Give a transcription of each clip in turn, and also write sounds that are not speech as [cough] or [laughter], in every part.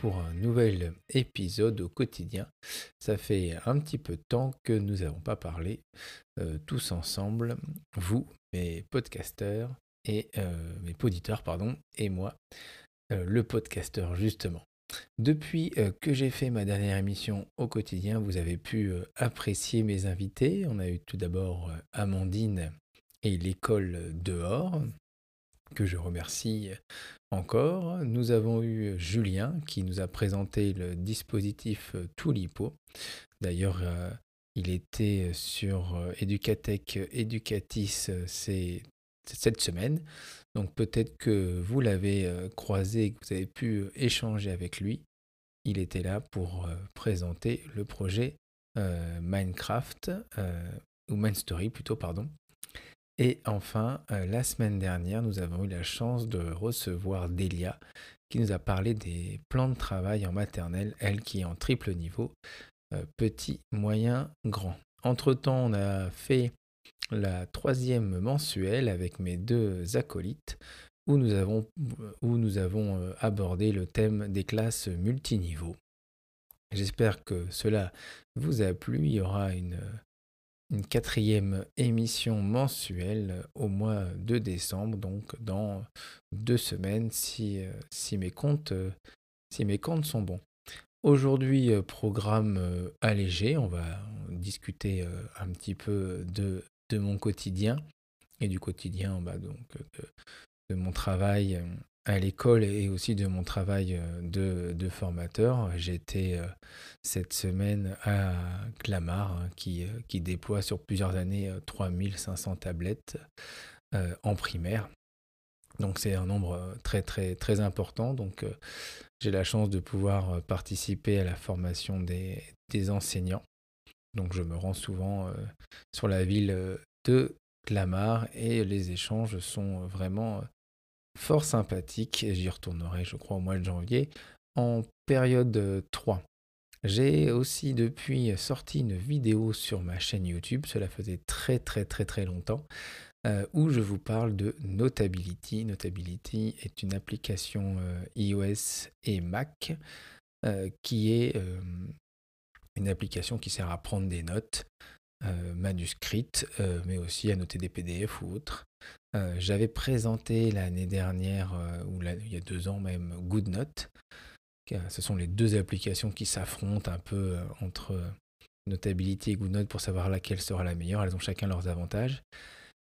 pour un nouvel épisode au quotidien. Ça fait un petit peu de temps que nous n'avons pas parlé euh, tous ensemble, vous, mes podcasteurs et euh, mes poditeurs, pardon, et moi, euh, le podcasteur justement. Depuis que j'ai fait ma dernière émission au quotidien, vous avez pu apprécier mes invités. On a eu tout d'abord Amandine et l'école dehors, que je remercie encore. Nous avons eu Julien qui nous a présenté le dispositif Toulipo. D'ailleurs, euh, il était sur euh, Educatech Educatis euh, cette semaine. Donc peut-être que vous l'avez croisé que vous avez pu échanger avec lui. Il était là pour présenter le projet Minecraft, ou Mindstory plutôt, pardon. Et enfin, euh, la semaine dernière, nous avons eu la chance de recevoir Delia qui nous a parlé des plans de travail en maternelle, elle qui est en triple niveau, euh, petit, moyen, grand. Entre-temps, on a fait la troisième mensuelle avec mes deux acolytes où nous avons, où nous avons euh, abordé le thème des classes multiniveaux. J'espère que cela vous a plu. Il y aura une une quatrième émission mensuelle au mois de décembre, donc dans deux semaines si, euh, si, mes, comptes, euh, mes comptes sont bons. Aujourd'hui, euh, programme allégé, on va discuter un petit peu de, de mon quotidien et du quotidien bah, donc, de, mon travail à l'école et aussi de mon travail de, de formateur. J'étais cette semaine à Clamart hein, qui, qui, déploie sur plusieurs années 3500 tablettes en primaire. Donc c'est un nombre très très très important. Donc j'ai la chance de pouvoir participer à la formation des, des enseignants. Donc je me rends souvent sur la ville de Clamart et les échanges sont vraiment fort sympathique, j'y retournerai je crois au mois de janvier, en période 3. J'ai aussi depuis sorti une vidéo sur ma chaîne YouTube, cela faisait très très très très longtemps, euh, où je vous parle de Notability. Notability est une application euh, iOS et Mac euh, qui est une application qui sert à prendre des notes manuscrites, mais aussi à noter des PDF ou autres. Euh, j'avais présenté l'année dernière, euh, ou il y a deux ans même, GoodNote. Ce sont les deux applications qui s'affrontent un peu euh, entre Notability et GoodNote pour savoir laquelle sera la meilleure. Elles ont chacun leurs avantages.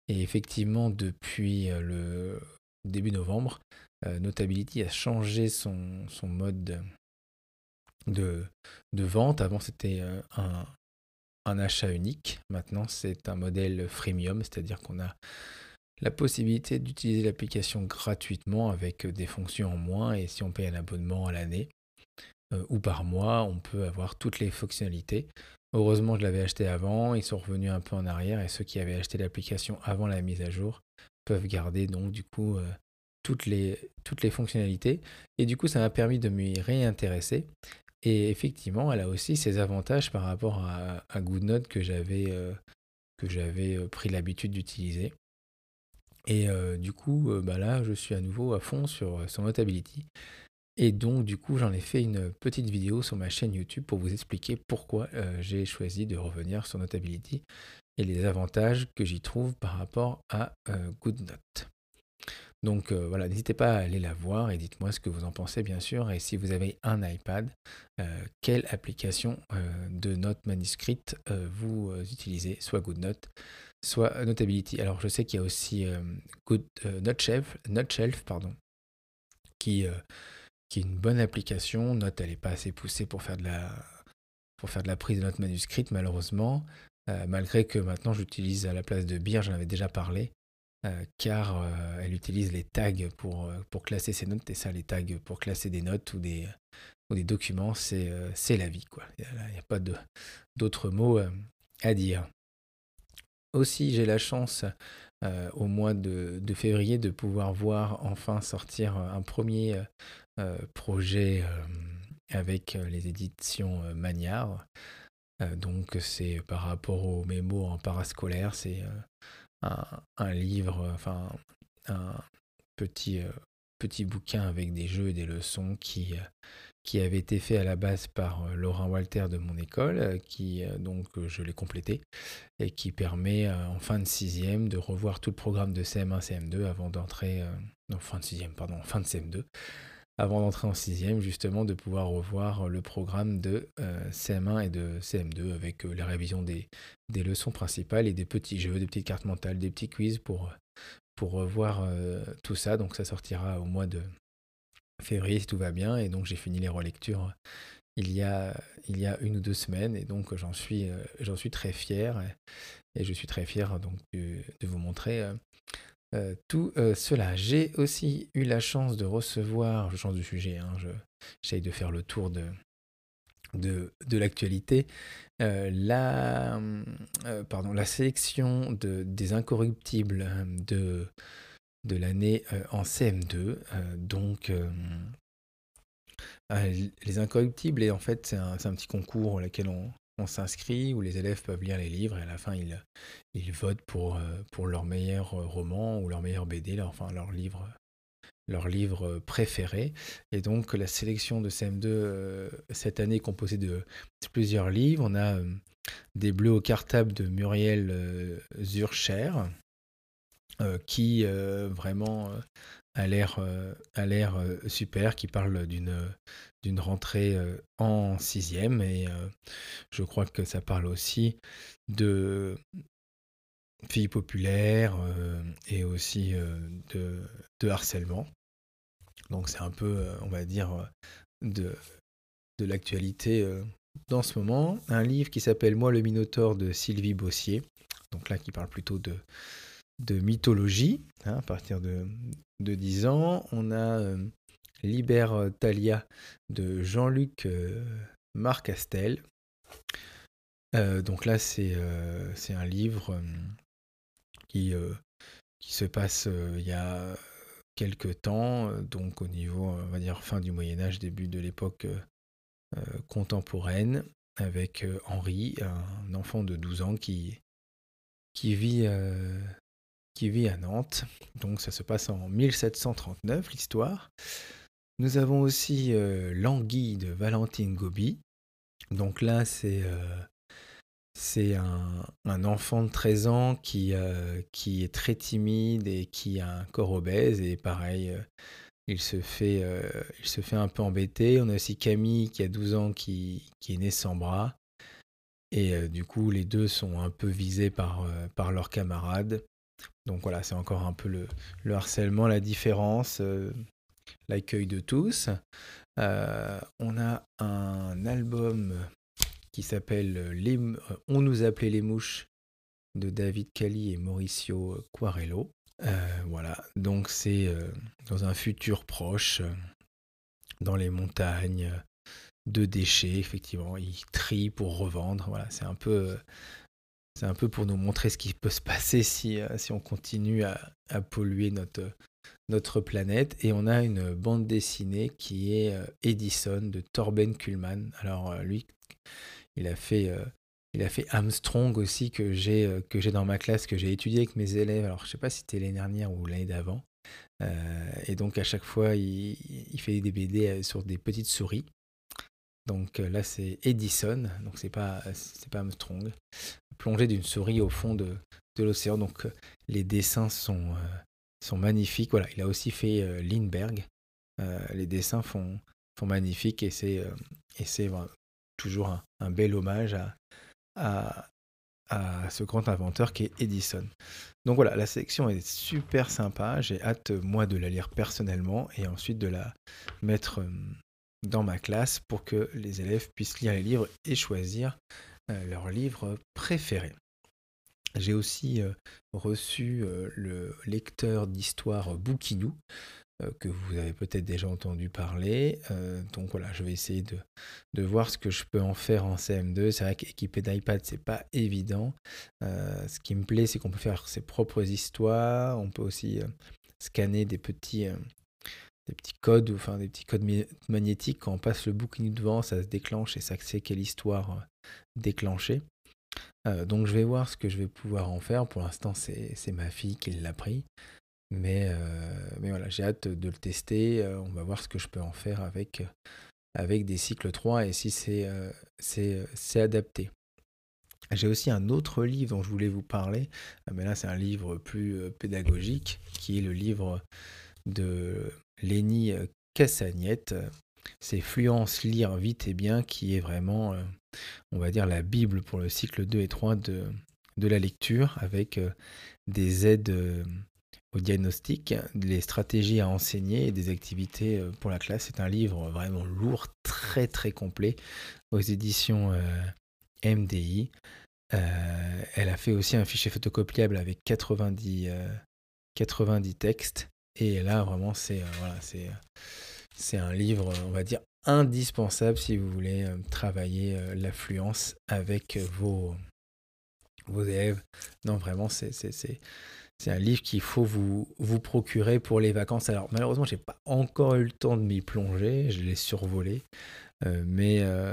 Et effectivement, depuis le début novembre, Notability a changé son, son mode de, de, vente. Avant, c'était un, un achat unique. Maintenant, c'est un modèle freemium, c'est-à-dire qu'on a la possibilité d'utiliser l'application gratuitement avec des fonctions en moins et si on paye un abonnement à l'année euh, ou par mois, on peut avoir toutes les fonctionnalités. Heureusement, je l'avais acheté avant, ils sont revenus un peu en arrière et ceux qui avaient acheté l'application avant la mise à jour peuvent garder donc du coup euh, toutes, les, toutes les fonctionnalités et du coup ça m'a permis de m'y réintéresser et effectivement elle a aussi ses avantages par rapport à, à GoodNote que j'avais que j'avais pris l'habitude d'utiliser. Et du coup, bah là, je suis à nouveau à fond sur, sur Notability. Et donc, du coup, j'en ai fait une petite vidéo sur ma chaîne YouTube pour vous expliquer pourquoi j'ai choisi de revenir sur Notability et les avantages que j'y trouve par rapport à GoodNote. Donc voilà, n'hésitez pas à aller la voir et dites-moi ce que vous en pensez bien sûr. Et si vous avez un iPad, quelle application de notes manuscrites vous utilisez, soit GoodNote, soit Notability. Alors je sais qu'il y a aussi euh, Good, euh, Noteshelf, pardon, qui, euh, est une bonne application. Note, elle n'est pas assez poussée pour faire de la, pour faire de la prise de notes manuscrites, malheureusement. malgré que maintenant j'utilise à la place de Beer, j'en avais déjà parlé, car elle utilise les tags pour, pour classer ses notes. Et ça, les tags pour classer des notes ou des, ou des documents, c'est la vie. Quoi. Il n'y a, pas d'autres mots à dire. Aussi, j'ai la chance euh, au mois de, février de pouvoir voir enfin sortir un premier euh, projet euh, avec les éditions Magnard. donc c'est par rapport aux mémos en parascolaire, c'est un, livre, enfin un petit petits bouquins avec des jeux et des leçons qui, qui avaient été faits à la base par Laurent Walter de mon école, qui donc je l'ai complété, et qui permet en fin de sixième de revoir tout le programme de CM1, CM2 avant d'entrer, non fin de sixième, pardon, fin de CM2, avant d'entrer en sixième, justement, de pouvoir revoir le programme de CM1 et de CM2 avec les révisions des, des, leçons principales et des petits jeux, des petites cartes mentales, des petits quiz pour, pour revoir tout ça. Donc ça sortira au mois de février si tout va bien. Et donc j'ai fini les relectures il y a, il y a une ou deux semaines et donc j'en suis, j'en suis très fier. Et, je suis très fier donc de vous montrer euh, tout euh, cela. J'ai aussi eu la chance de recevoir, je change de sujet, hein, j'essaye de faire le tour de, l'actualité, euh, la, sélection de, des incorruptibles de, de l'année en CM2. donc, les incorruptibles, et en fait, c'est un, un, petit concours auquel on, s'inscrit, où les élèves peuvent lire les livres et à la fin ils, ils votent pour, euh, pour leur meilleur euh, roman ou leur meilleur BD, leur, leur livre, leur livre préféré. Et donc la sélection de CM2 cette année est composée de plusieurs livres. On a Des Bleus au cartable de Muriel Zurcher, qui vraiment a l'air a l'air super, qui parle d'une rentrée en sixième et je crois que ça parle aussi de filles populaires et aussi de, de, harcèlement. Donc c'est un peu, on va dire, de, de l'actualité dans ce moment. Un livre qui s'appelle Moi le Minotaure de Sylvie Bossier. Donc là qui parle plutôt de, de mythologie hein, à partir de, de 10 ans. On a Liber Talia de Jean-Luc euh, Marcastel. Euh, donc là, c'est euh, un livre qui, qui se passe il y a quelques temps, donc au niveau, on va dire, fin du Moyen Âge, début de l'époque contemporaine, avec Henri, un enfant de 12 ans qui, qui vit qui vit à Nantes. Donc ça se passe en 1739, l'histoire. Nous avons aussi euh, L'Anguille de Valentine Gobi. Donc là, c'est euh, un, enfant de 13 ans qui, euh, qui est très timide et qui a un corps obèse. Et pareil, il, se fait, il se fait un peu embêter. On a aussi Camille qui a 12 ans qui, qui est née sans bras. Et du coup, les deux sont un peu visés par, par leurs camarades. Donc voilà, c'est encore un peu le, le harcèlement, la différence l'accueil de tous. Euh, on a un album qui s'appelle euh, On nous appelait les mouches de David Cali et Mauricio Quarello. Euh, voilà, donc c'est dans un futur proche, dans les montagnes, de déchets, effectivement. Ils trient pour revendre. Voilà, c'est un peu. C'est un peu pour nous montrer ce qui peut se passer si, si on continue à, polluer notre, planète. Et on a une bande dessinée qui est euh, Edison de Torben Kuhlmann. Alors euh, lui, il a fait, euh, Armstrong aussi que j'ai que j'ai dans ma classe, que j'ai étudié avec mes élèves. Alors je sais pas si c'était l'année dernière ou l'année d'avant. et donc à chaque fois, il, il, fait des BD sur des petites souris. Donc là, c'est Edison, donc c'est pas c'est pas Armstrong. Plongé d'une souris au fond de, de l'océan. Donc les dessins sont sont magnifiques. Voilà, il a aussi fait euh, Lindbergh. Euh, les dessins font, font magnifiques et c'est euh, et c'est toujours un, bel hommage à, à, à, ce grand inventeur qui est Edison. Donc voilà, la sélection est super sympa. J'ai hâte, moi, de la lire personnellement et ensuite de la mettre dans ma classe pour que les élèves puissent lire les livres et choisir leur livre préféré. J'ai aussi reçu le lecteur d'histoire Bouquinou, que vous avez peut-être déjà entendu parler. donc voilà, je vais essayer de, de, voir ce que je peux en faire en CM2. C'est vrai qu'équipé d'iPad, c'est pas évident. ce qui me plaît, c'est qu'on peut faire ses propres histoires. On peut aussi scanner des petits, des petits codes, enfin des petits codes magnétiques. Quand on passe le Bouquinou devant, ça se déclenche et ça sait quelle histoire déclencher. Euh, donc je vais voir ce que je vais pouvoir en faire. Pour l'instant, c'est ma fille qui l'a pris. Mais, mais voilà, j'ai hâte de le tester. on va voir ce que je peux en faire avec, avec des cycles 3 et si c'est c'est adapté. J'ai aussi un autre livre dont je voulais vous parler, mais là c'est un livre plus pédagogique, qui est le livre de Lénie Cassagnette. C'est Fluence, lire vite et bien, qui est vraiment, on va dire, la Bible pour le cycle 2 et 3 de, de la lecture, avec des aides au diagnostic, des stratégies à enseigner et des activités pour la classe. C'est un livre vraiment lourd, très très complet, aux éditions MDI. elle a fait aussi un fichier photocopiable avec 90, 90 textes. Et là, vraiment, c'est voilà, c'est c'est un livre, on va dire, indispensable si vous voulez travailler l'affluence avec vos, vos élèves. Non, vraiment, c'est c'est un livre qu'il faut vous, vous procurer pour les vacances. Alors malheureusement, j'ai pas encore eu le temps de m'y plonger, je l'ai survolé, euh, mais, euh,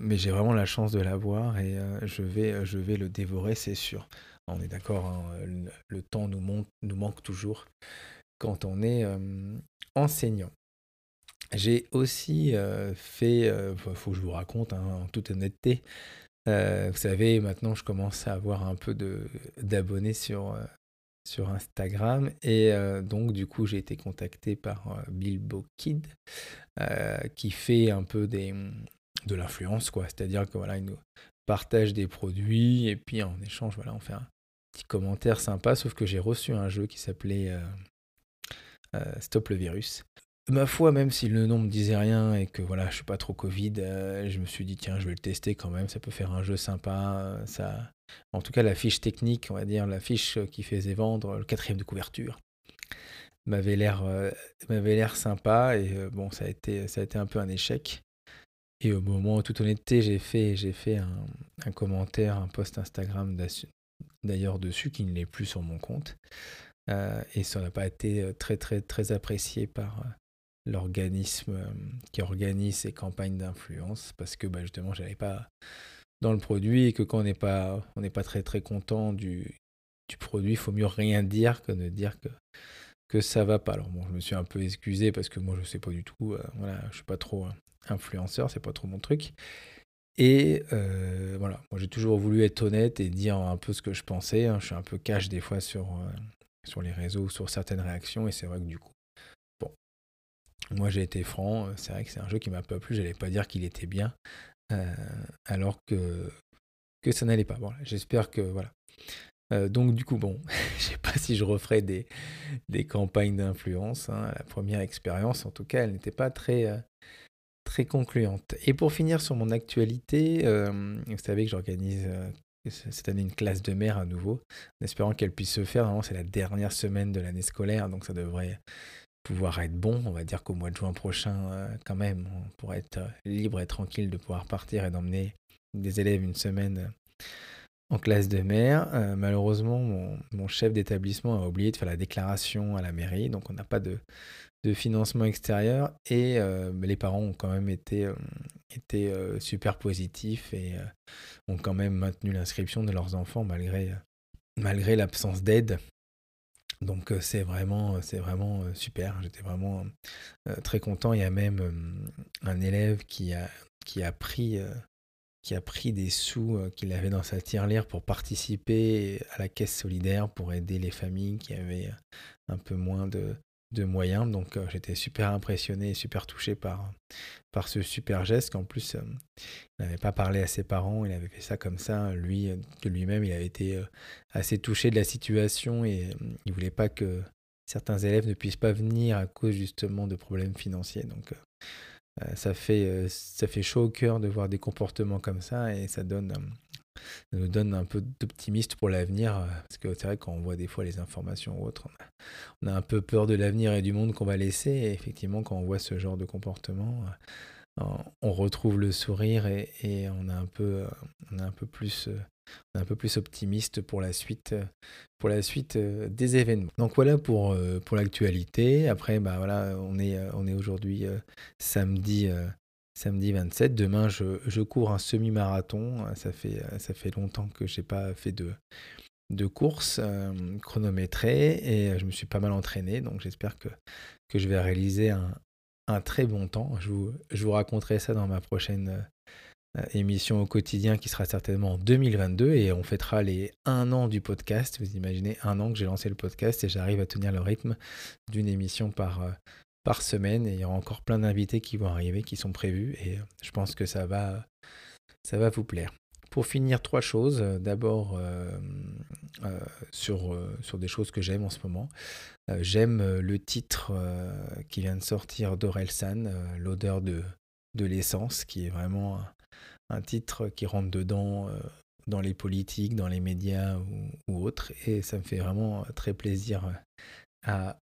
mais j'ai vraiment la chance de l'avoir et euh, je, vais, je vais le dévorer, c'est sûr. On est d'accord, hein, le, temps nous, nous manque toujours quand on est enseignant. J'ai aussi fait, il faut que je vous raconte hein, en toute honnêteté, vous savez, maintenant je commence à avoir un peu d'abonnés sur, sur Instagram. Et donc, du coup, j'ai été contacté par Bilbo Kid, qui fait un peu des, de l'influence, quoi. C'est-à-dire que voilà, il nous partage des produits et puis en échange, voilà, on fait un petit commentaire sympa. Sauf que j'ai reçu un jeu qui s'appelait Stop le virus ma foi, même si le nom me disait rien et que voilà, je suis pas trop Covid, je me suis dit tiens, je vais le tester quand même, ça peut faire un jeu sympa. Ça, en tout cas, la fiche technique, on va dire, la fiche qui faisait vendre le quatrième de couverture, m'avait l'air, euh, m'avait l'air sympa et euh, bon, ça a été, ça a été un peu un échec. Et au moment, en toute honnêteté, j'ai fait, j'ai fait un, commentaire, un post Instagram d'ailleurs dessus qui ne l'est plus sur mon compte. Euh, et ça n'a pas été très très très apprécié par, l'organisme qui organise ces campagnes d'influence parce que bah, justement j'avais pas dans le produit et que quand on n'est pas, pas très très content du, du produit, il faut mieux rien dire que de dire que, que ça va pas. Alors bon, je me suis un peu excusé parce que moi je sais pas du tout, euh, voilà, je suis pas trop influenceur, c'est pas trop mon truc. Et euh, voilà, moi j'ai toujours voulu être honnête et dire un peu ce que je pensais. Hein. Je suis un peu cash des fois sur, euh, sur les réseaux, sur certaines réactions, et c'est vrai que du coup, bon, moi j'ai été franc, c'est vrai que c'est un jeu qui m'a pas plu, j'allais pas dire qu'il était bien, euh, alors que, ça n'allait pas. Bon, j'espère que voilà. Euh, donc du coup, bon, [laughs] je sais pas si je referai des, des campagnes d'influence. Hein. La première expérience, en tout cas, elle n'était pas très, euh, très concluante. Et pour finir sur mon actualité, vous savez que j'organise cette année une classe de mer à nouveau, en espérant qu'elle puisse se faire. c'est la dernière semaine de l'année scolaire, donc ça devrait pouvoir être bon. On va dire qu'au mois de juin prochain, euh, quand même, on pourrait être euh, libre et tranquille de pouvoir partir et d'emmener des élèves une semaine euh, en classe de mer. malheureusement, mon, chef d'établissement a oublié de faire la déclaration à la mairie, donc on n'a pas de, financement extérieur. Et les parents ont quand même été, été super positifs et ont quand même maintenu l'inscription de leurs enfants malgré, malgré l'absence d'aide. Donc c'est vraiment, c'est vraiment super. J'étais vraiment très content. Il y a même un élève qui a, qui a pris qui a pris des sous qu'il avait dans sa tirelire pour participer à la caisse solidaire pour aider les familles qui avaient un peu moins de, de moyens. Donc euh, j'étais super impressionné et super touché par, par ce super geste qu'en plus euh, il n'avait pas parlé à ses parents, il avait fait ça comme ça. Lui, de lui-même, il avait été euh, assez touché de la situation et il voulait pas que certains élèves ne puissent pas venir à cause justement de problèmes financiers. Donc ça fait, ça fait chaud au cœur de voir des comportements comme ça et ça donne nous donne un peu d'optimisme pour l'avenir. Euh, parce que c'est vrai quand on voit des fois les informations ou autres, on a, un peu peur de l'avenir et du monde qu'on va laisser. Et effectivement, quand on voit ce genre de comportement, euh, on retrouve le sourire et, on, a un peu, euh, on un peu plus un peu plus optimiste pour la suite, pour la suite des événements. Donc voilà pour, pour l'actualité. Après, bah voilà, on est, on est aujourd'hui samedi samedi 27. Demain, je, cours un semi-marathon. Ça fait, longtemps que je n'ai pas fait de, de course chronométrée et je me suis pas mal entraîné. Donc j'espère que, je vais réaliser un, très bon temps. Je vous, raconterai ça dans ma prochaine émission au quotidien qui sera certainement en 2022 et on fêtera les un an du podcast. Vous imaginez un an que j'ai lancé le podcast et j'arrive à tenir le rythme d'une émission par, par semaine et il y aura encore plein d'invités qui vont arriver, qui sont prévus et je pense que ça va, ça va vous plaire. Pour finir, trois choses. D'abord, euh, euh, sur, euh, sur des choses que j'aime en ce moment. j'aime le titre qui vient de sortir d'Orelsan, L'odeur de, de l'essence, qui est vraiment un, titre qui rentre dedans dans les politiques, dans les médias ou, ou, autres. Et ça me fait vraiment très plaisir à,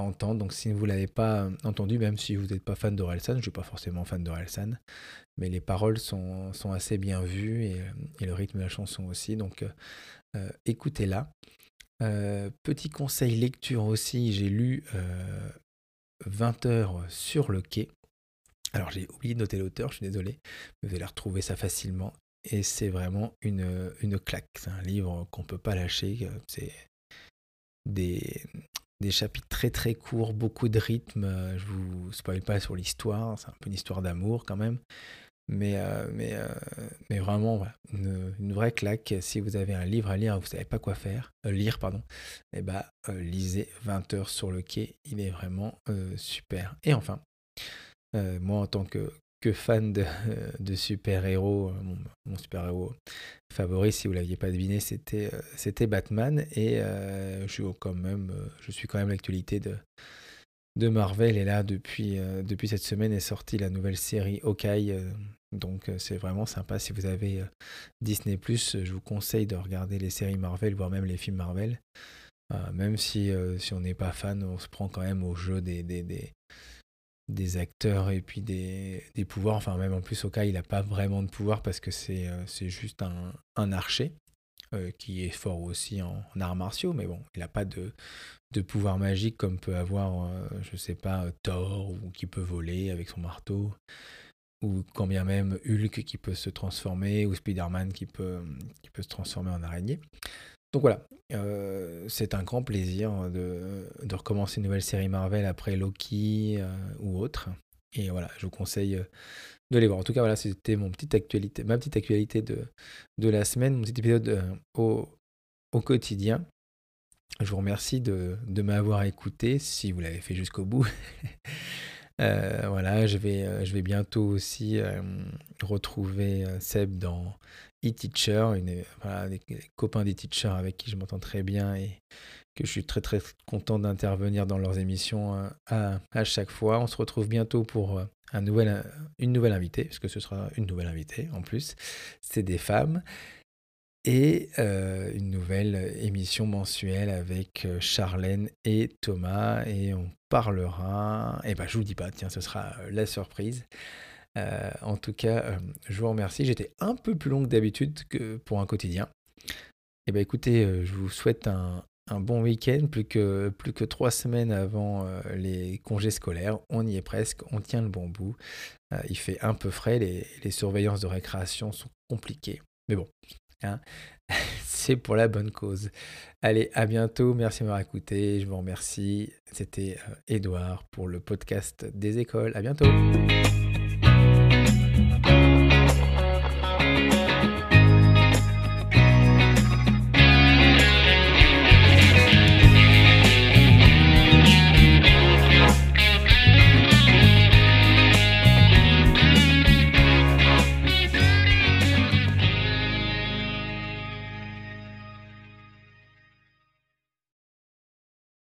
entendre. Donc si vous ne l'avez pas entendu, même si vous n'êtes pas fan d'Orelsan, je ne suis pas forcément fan d'Orelsan, mais les paroles sont, sont, assez bien vues et, le rythme de la chanson aussi. Donc euh, écoutez-la. Euh, petit conseil lecture aussi, j'ai lu 20 euh, heures sur le quai. Alors j'ai oublié de noter l'auteur, je suis désolé, vous allez retrouver ça facilement. Et c'est vraiment une, une claque. C'est un livre qu'on ne peut pas lâcher. C'est des, des chapitres très très courts, beaucoup de rythme. Euh, je vous spoil pas sur l'histoire, c'est un peu une histoire d'amour quand même. Mais, euh, mais, euh, mais vraiment, une, vraie claque. Si vous avez un livre à lire, vous savez pas quoi faire, lire, pardon, et eh ben, lisez 20 heures sur le quai. Il est vraiment super. Et enfin, moi en tant que, que fan de, de super-héros. Euh, mon, super-héros favori, si vous ne l'aviez pas deviné, c'était, euh, c'était Batman. Et euh, je, suis quand même, l'actualité de, de Marvel. Et là, depuis, depuis cette semaine est sortie la nouvelle série Hawkeye. donc c'est vraiment sympa. Si vous avez Disney ⁇ je vous conseille de regarder les séries Marvel, voire même les films Marvel. même si, si on n'est pas fan, on se prend quand même au jeu des, des des acteurs et puis des, pouvoirs. Enfin, même en plus, Oka, il n'a pas vraiment de pouvoir parce que c'est euh, juste un, archer euh, qui est fort aussi en, arts martiaux, mais bon, il n'a pas de, pouvoir magique comme peut avoir, euh, je sais pas, Thor ou qui peut voler avec son marteau. Ou quand bien même Hulk qui peut se transformer, ou Spider-Man qui peut se transformer en araignée. Donc voilà, euh, c'est un grand plaisir de, recommencer une nouvelle série Marvel après Loki euh, ou autre. Et voilà, je vous conseille euh, de les voir. En tout cas, voilà, c'était mon petite actualité, ma petite actualité de, de la semaine, mon petit épisode au, au, quotidien. Je vous remercie de, de m'avoir écouté, si vous l'avez fait jusqu'au bout. [laughs] voilà, je vais, je vais bientôt aussi retrouver Seb dans e-teacher, des, copains des teachers avec qui je m'entends très bien et que je suis très très content d'intervenir dans leurs émissions euh, à, chaque fois. On se retrouve bientôt pour euh, nouvel, une nouvelle invitée, puisque ce sera une nouvelle invitée en plus. C'est des femmes. Et euh, une nouvelle émission mensuelle avec Charlène et Thomas. Et on parlera. Et eh ben je vous dis pas, tiens, ce sera la surprise. Euh, en tout cas, euh, je vous remercie. J'étais un peu plus long que d'habitude pour un quotidien. Eh bien écoutez, euh, je vous souhaite un, bon week-end, plus que, trois semaines avant les congés scolaires. On y est presque, on tient le bon bout. il fait un peu frais, les, les, surveillances de récréation sont compliquées. Mais bon, hein, [laughs] c'est pour la bonne cause. Allez, à bientôt, merci de m'avoir écouté, je vous remercie. C'était Edouard pour le podcast des écoles. À bientôt.